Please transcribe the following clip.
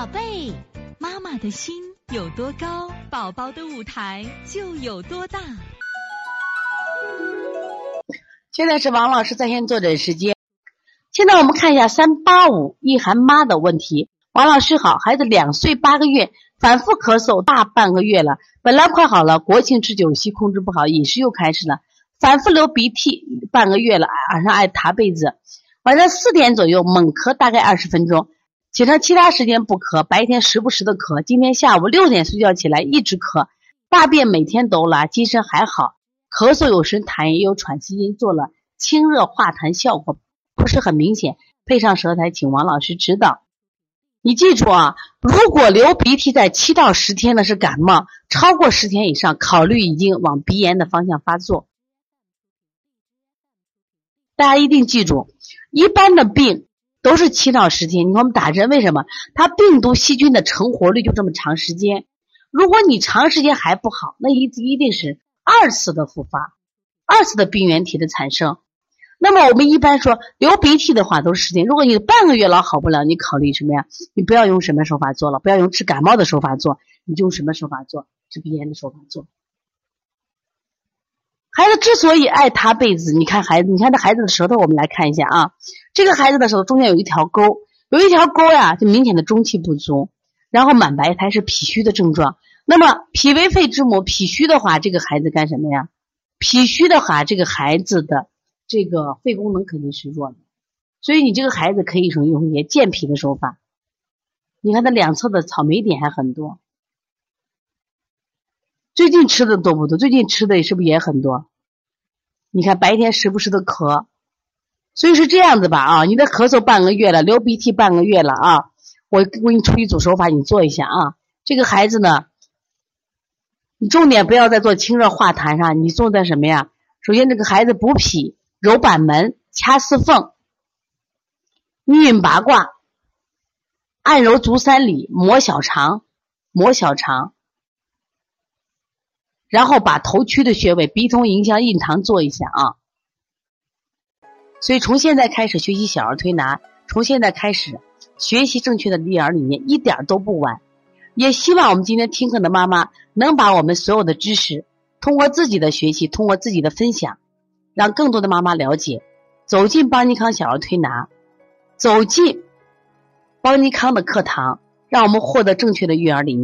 宝贝，妈妈的心有多高，宝宝的舞台就有多大。现在是王老师在线坐诊时间。现在我们看一下三八五易涵妈的问题。王老师好，孩子两岁八个月，反复咳嗽大半个月了，本来快好了，国庆吃酒席控制不好，饮食又开始了，反复流鼻涕半个月了，晚上爱塌被子，晚上四点左右猛咳大概二十分钟。其他其他时间不咳，白天时不时的咳。今天下午六点睡觉起来一直咳，大便每天都拉，精神还好，咳嗽有时痰也有喘息音，做了清热化痰效果不是很明显，配上舌苔，请王老师指导。你记住啊，如果流鼻涕在七到十天的是感冒，超过十天以上，考虑已经往鼻炎的方向发作。大家一定记住，一般的病。都是七到十天。你看我们打针，为什么？它病毒细菌的成活率就这么长时间。如果你长时间还不好，那一一定是二次的复发，二次的病原体的产生。那么我们一般说流鼻涕的话都是十天。如果你半个月老好不了，你考虑什么呀？你不要用什么手法做了，不要用治感冒的手法做，你就用什么手法做？治鼻炎的手法做。之所以爱塌被子，你看孩子，你看这孩子的舌头，我们来看一下啊。这个孩子的舌头中间有一条沟，有一条沟呀，就明显的中气不足，然后满白苔是脾虚的症状。那么脾为肺之母，脾虚的话，这个孩子干什么呀？脾虚的话，这个孩子的这个肺功能肯定是弱的，所以你这个孩子可以说用一些健脾的手法。你看他两侧的草莓点还很多。最近吃的多不多？最近吃的是不是也很多？你看白天时不时的咳，所以是这样子吧啊！你的咳嗽半个月了，流鼻涕半个月了啊！我我给你出一组手法，你做一下啊。这个孩子呢，你重点不要再做清热化痰上，你做的什么呀？首先这个孩子补脾，揉板门，掐四缝，运八卦，按揉足三里，摩小肠，摩小肠。然后把头区的穴位鼻通、迎香、印堂做一下啊。所以从现在开始学习小儿推拿，从现在开始学习正确的育儿理念，一点都不晚。也希望我们今天听课的妈妈能把我们所有的知识，通过自己的学习，通过自己的分享，让更多的妈妈了解，走进邦尼康小儿推拿，走进邦尼康的课堂，让我们获得正确的育儿理念。